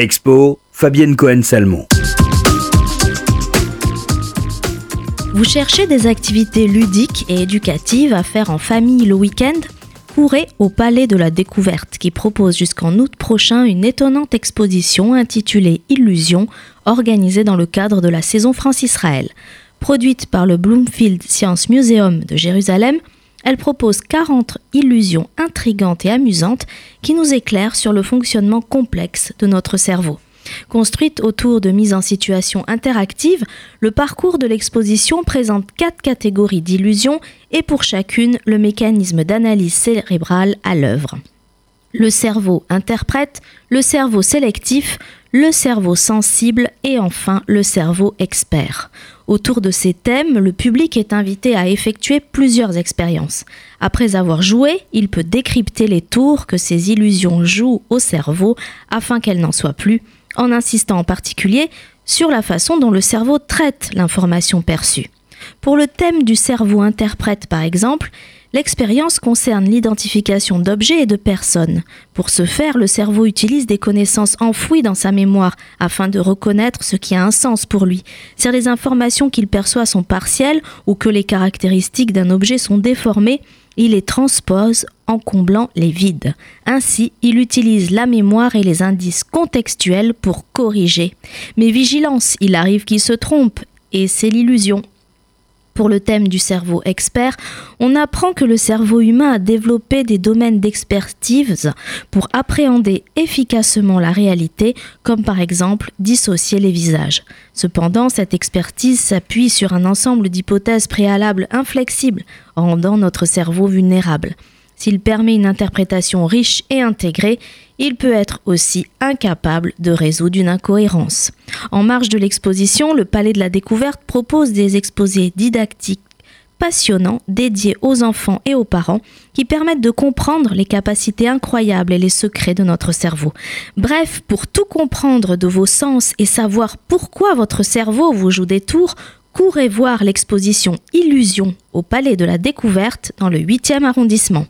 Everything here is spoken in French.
Expo, Fabienne Cohen-Salmon. Vous cherchez des activités ludiques et éducatives à faire en famille le week-end? Courez au Palais de la Découverte qui propose jusqu'en août prochain une étonnante exposition intitulée Illusion, organisée dans le cadre de la saison France-Israël. Produite par le Bloomfield Science Museum de Jérusalem, elle propose 40 illusions intrigantes et amusantes qui nous éclairent sur le fonctionnement complexe de notre cerveau. Construite autour de mises en situation interactives, le parcours de l'exposition présente quatre catégories d'illusions et pour chacune le mécanisme d'analyse cérébrale à l'œuvre. Le cerveau interprète, le cerveau sélectif, le cerveau sensible et enfin le cerveau expert. Autour de ces thèmes, le public est invité à effectuer plusieurs expériences. Après avoir joué, il peut décrypter les tours que ces illusions jouent au cerveau afin qu'elles n'en soient plus, en insistant en particulier sur la façon dont le cerveau traite l'information perçue. Pour le thème du cerveau interprète par exemple, L'expérience concerne l'identification d'objets et de personnes. Pour ce faire, le cerveau utilise des connaissances enfouies dans sa mémoire afin de reconnaître ce qui a un sens pour lui. Si les informations qu'il perçoit sont partielles ou que les caractéristiques d'un objet sont déformées, il les transpose en comblant les vides. Ainsi, il utilise la mémoire et les indices contextuels pour corriger. Mais vigilance, il arrive qu'il se trompe, et c'est l'illusion pour le thème du cerveau expert, on apprend que le cerveau humain a développé des domaines d'expertise pour appréhender efficacement la réalité, comme par exemple dissocier les visages. Cependant, cette expertise s'appuie sur un ensemble d'hypothèses préalables inflexibles, rendant notre cerveau vulnérable. S'il permet une interprétation riche et intégrée, il peut être aussi incapable de résoudre une incohérence. En marge de l'exposition, le Palais de la Découverte propose des exposés didactiques passionnants dédiés aux enfants et aux parents qui permettent de comprendre les capacités incroyables et les secrets de notre cerveau. Bref, pour tout comprendre de vos sens et savoir pourquoi votre cerveau vous joue des tours, courez voir l'exposition Illusion au Palais de la Découverte dans le 8e arrondissement.